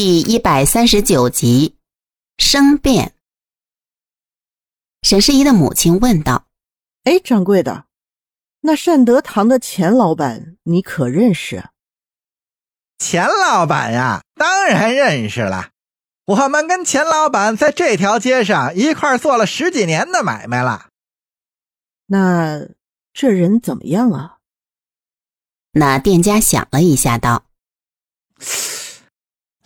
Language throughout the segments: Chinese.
第一百三十九集，生变。沈世宜的母亲问道：“哎，掌柜的，那善德堂的钱老板你可认识？”钱老板呀，当然认识了。我们跟钱老板在这条街上一块做了十几年的买卖了。那这人怎么样啊？那店家想了一下，道。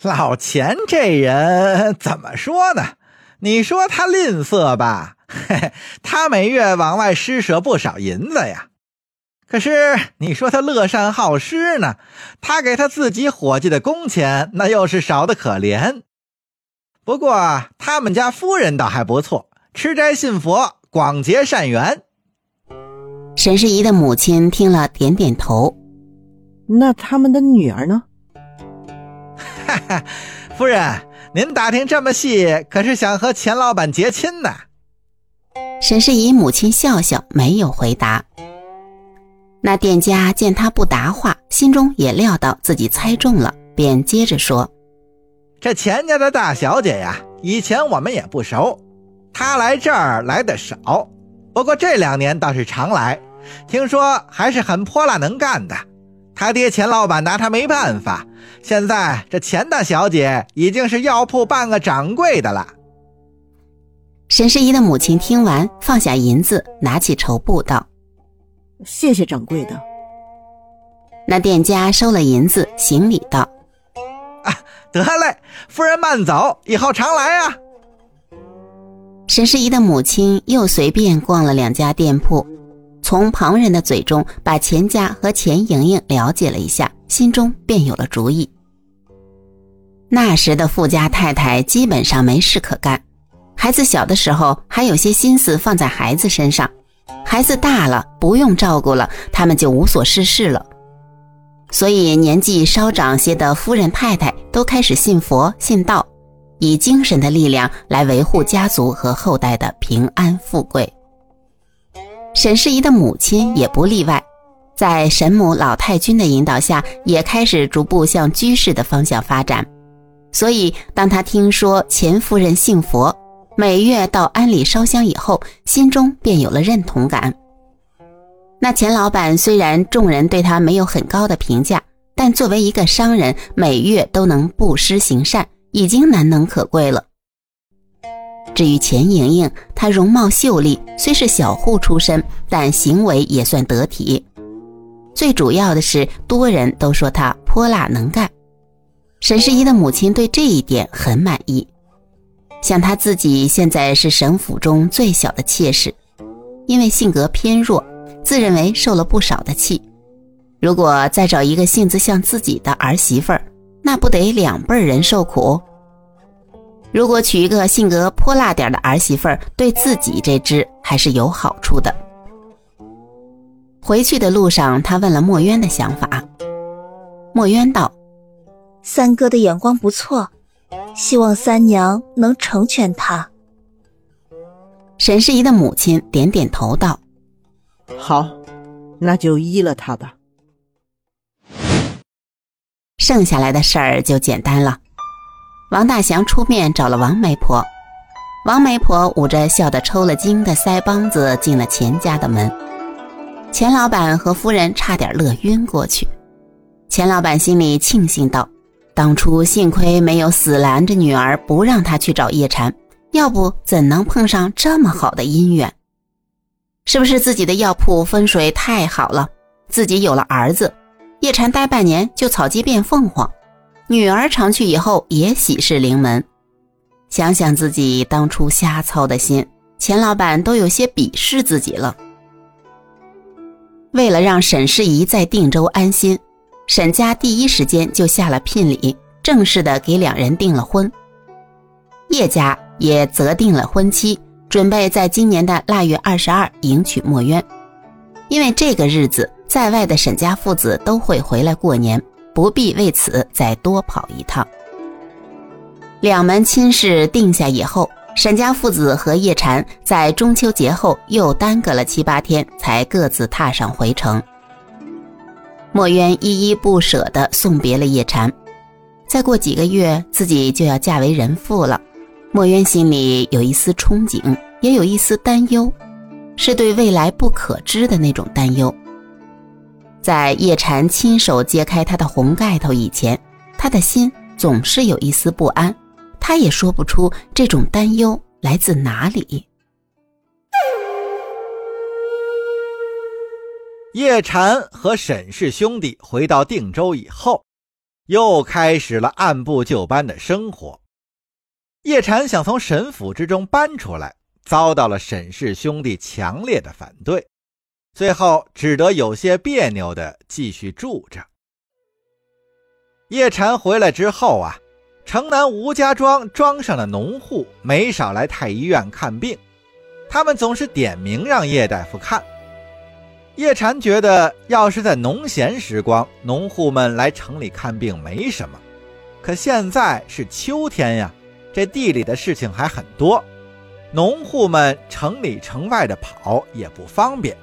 老钱这人怎么说呢？你说他吝啬吧，嘿嘿，他每月往外施舍不少银子呀。可是你说他乐善好施呢，他给他自己伙计的工钱那又是少的可怜。不过他们家夫人倒还不错，吃斋信佛，广结善缘。沈世宜的母亲听了，点点头。那他们的女儿呢？哈哈，夫人，您打听这么细，可是想和钱老板结亲呢？沈世宜母亲笑笑，没有回答。那店家见他不答话，心中也料到自己猜中了，便接着说：“这钱家的大小姐呀，以前我们也不熟，她来这儿来的少，不过这两年倒是常来，听说还是很泼辣能干的。”他爹钱老板拿他没办法，现在这钱大小姐已经是药铺半个掌柜的了。沈世宜的母亲听完，放下银子，拿起绸布道：“谢谢掌柜的。”那店家收了银子，行礼道：“啊，得嘞，夫人慢走，以后常来啊。”沈世宜的母亲又随便逛了两家店铺。从旁人的嘴中把钱家和钱莹莹了解了一下，心中便有了主意。那时的富家太太基本上没事可干，孩子小的时候还有些心思放在孩子身上，孩子大了不用照顾了，他们就无所事事了。所以年纪稍长些的夫人太太都开始信佛信道，以精神的力量来维护家族和后代的平安富贵。沈世宜的母亲也不例外，在神母老太君的引导下，也开始逐步向居士的方向发展。所以，当他听说钱夫人信佛，每月到庵里烧香以后，心中便有了认同感。那钱老板虽然众人对他没有很高的评价，但作为一个商人，每月都能布施行善，已经难能可贵了。至于钱莹莹，她容貌秀丽，虽是小户出身，但行为也算得体。最主要的是，多人都说她泼辣能干。沈世宜的母亲对这一点很满意。像她自己现在是沈府中最小的妾室，因为性格偏弱，自认为受了不少的气。如果再找一个性子像自己的儿媳妇儿，那不得两辈人受苦？如果娶一个性格泼辣点的儿媳妇儿，对自己这只还是有好处的。回去的路上，他问了墨渊的想法。墨渊道：“三哥的眼光不错，希望三娘能成全他。”沈世宜的母亲点点头道：“好，那就依了他吧。”剩下来的事儿就简单了。王大祥出面找了王媒婆，王媒婆捂着笑得抽了筋的腮帮子进了钱家的门，钱老板和夫人差点乐晕过去。钱老板心里庆幸道：“当初幸亏没有死拦着女儿不让她去找叶禅，要不怎能碰上这么好的姻缘？是不是自己的药铺风水太好了？自己有了儿子，叶禅待半年就草鸡变凤凰。”女儿常去以后也喜事临门，想想自己当初瞎操的心，钱老板都有些鄙视自己了。为了让沈世宜在定州安心，沈家第一时间就下了聘礼，正式的给两人订了婚。叶家也择定了婚期，准备在今年的腊月二十二迎娶墨渊，因为这个日子在外的沈家父子都会回来过年。不必为此再多跑一趟。两门亲事定下以后，沈家父子和叶禅在中秋节后又耽搁了七八天，才各自踏上回程。墨渊依依不舍地送别了叶禅，再过几个月自己就要嫁为人妇了。墨渊心里有一丝憧憬，也有一丝担忧，是对未来不可知的那种担忧。在叶禅亲手揭开他的红盖头以前，他的心总是有一丝不安，他也说不出这种担忧来自哪里。叶禅和沈氏兄弟回到定州以后，又开始了按部就班的生活。叶禅想从沈府之中搬出来，遭到了沈氏兄弟强烈的反对，最后只得有些别扭的继续住着。叶禅回来之后啊，城南吴家庄庄上的农户没少来太医院看病，他们总是点名让叶大夫看。叶禅觉得，要是在农闲时光，农户们来城里看病没什么。可现在是秋天呀，这地里的事情还很多，农户们城里城外的跑也不方便。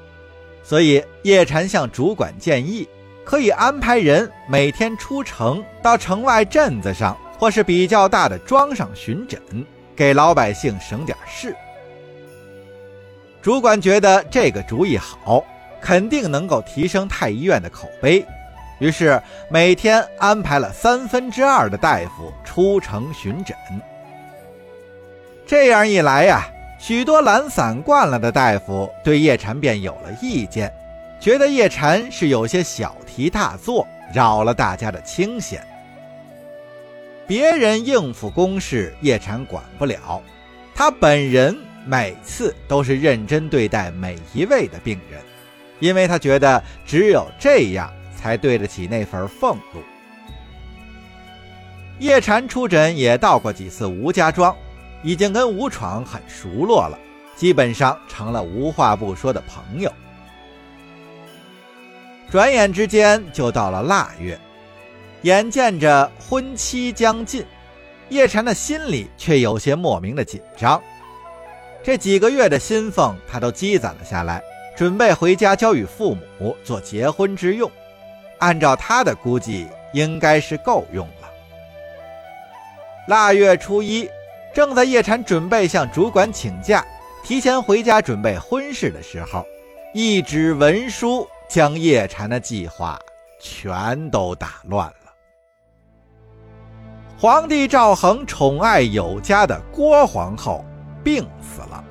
所以叶禅向主管建议，可以安排人每天出城到城外镇子上或是比较大的庄上巡诊，给老百姓省点事。主管觉得这个主意好。肯定能够提升太医院的口碑，于是每天安排了三分之二的大夫出城巡诊。这样一来呀，许多懒散惯了的大夫对叶禅便有了意见，觉得叶禅是有些小题大做，扰了大家的清闲。别人应付公事，叶禅管不了，他本人每次都是认真对待每一位的病人。因为他觉得只有这样才对得起那份俸禄。叶禅出诊也到过几次吴家庄，已经跟吴闯很熟络了，基本上成了无话不说的朋友。转眼之间就到了腊月，眼见着婚期将近，叶禅的心里却有些莫名的紧张。这几个月的薪俸，他都积攒了下来。准备回家交与父母做结婚之用，按照他的估计，应该是够用了。腊月初一，正在叶禅准备向主管请假，提前回家准备婚事的时候，一纸文书将叶禅的计划全都打乱了。皇帝赵恒宠爱有加的郭皇后病死了，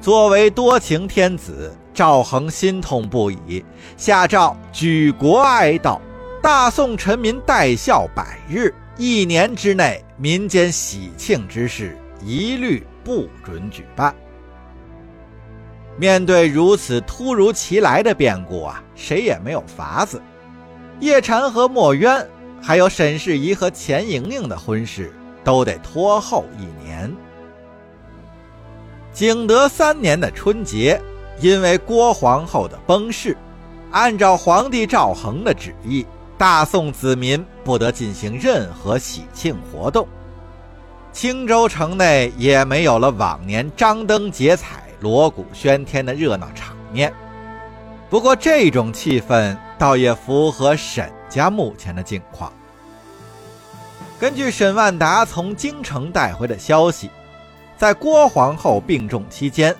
作为多情天子。赵恒心痛不已，下诏举国哀悼，大宋臣民戴孝百日，一年之内民间喜庆之事一律不准举办。面对如此突如其来的变故啊，谁也没有法子。叶禅和墨渊，还有沈世宜和钱莹莹的婚事，都得拖后一年。景德三年的春节。因为郭皇后的崩逝，按照皇帝赵恒的旨意，大宋子民不得进行任何喜庆活动，青州城内也没有了往年张灯结彩、锣鼓喧天的热闹场面。不过，这种气氛倒也符合沈家目前的境况。根据沈万达从京城带回的消息，在郭皇后病重期间。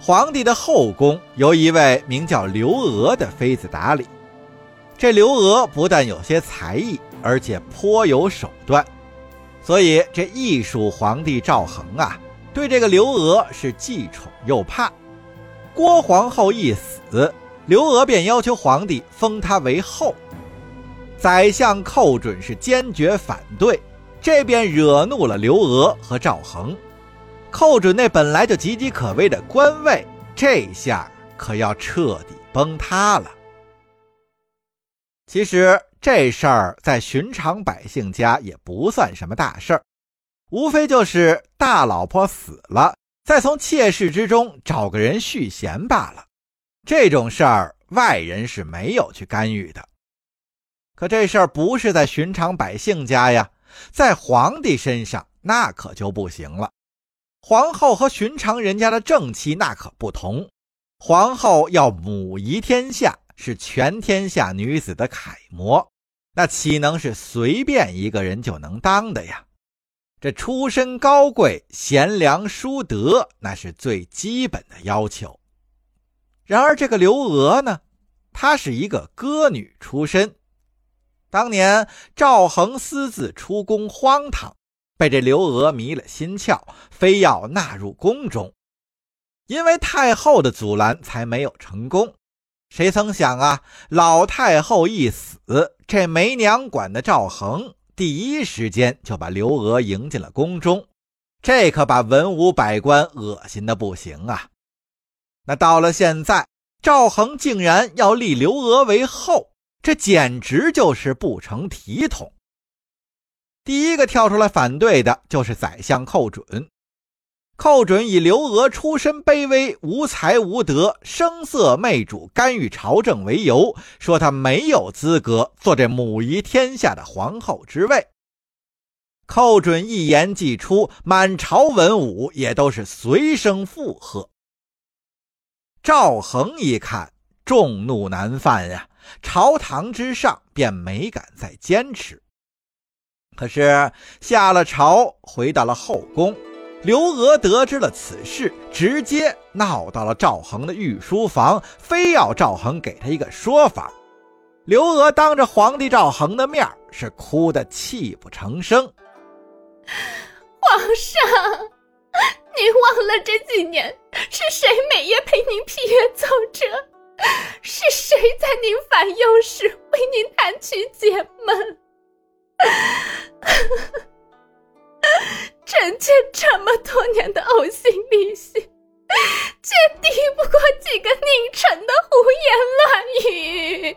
皇帝的后宫由一位名叫刘娥的妃子打理。这刘娥不但有些才艺，而且颇有手段，所以这艺术皇帝赵恒啊，对这个刘娥是既宠又怕。郭皇后一死，刘娥便要求皇帝封她为后。宰相寇准是坚决反对，这便惹怒了刘娥和赵恒。寇准那本来就岌岌可危的官位，这下可要彻底崩塌了。其实这事儿在寻常百姓家也不算什么大事儿，无非就是大老婆死了，再从妾室之中找个人续弦罢了。这种事儿外人是没有去干预的。可这事儿不是在寻常百姓家呀，在皇帝身上那可就不行了。皇后和寻常人家的正妻那可不同，皇后要母仪天下，是全天下女子的楷模。那岂能是随便一个人就能当的呀？这出身高贵、贤良淑德，那是最基本的要求。然而这个刘娥呢，她是一个歌女出身。当年赵恒私自出宫荒唐，被这刘娥迷了心窍，非要纳入宫中。因为太后的阻拦，才没有成功。谁曾想啊，老太后一死，这没娘管的赵恒。第一时间就把刘娥迎进了宫中，这可把文武百官恶心的不行啊！那到了现在，赵恒竟然要立刘娥为后，这简直就是不成体统。第一个跳出来反对的就是宰相寇准。寇准以刘娥出身卑微、无才无德、声色媚主、干预朝政为由，说他没有资格做这母仪天下的皇后之位。寇准一言既出，满朝文武也都是随声附和。赵恒一看，众怒难犯呀，朝堂之上便没敢再坚持。可是下了朝，回到了后宫。刘娥得知了此事，直接闹到了赵恒的御书房，非要赵恒给他一个说法。刘娥当着皇帝赵恒的面是哭得泣不成声。皇上，您忘了这几年是谁每夜陪您批阅奏折？是谁在您烦忧时为您弹曲解闷？臣妾这么多年的呕心沥血，却抵不过几个佞臣的胡言乱语。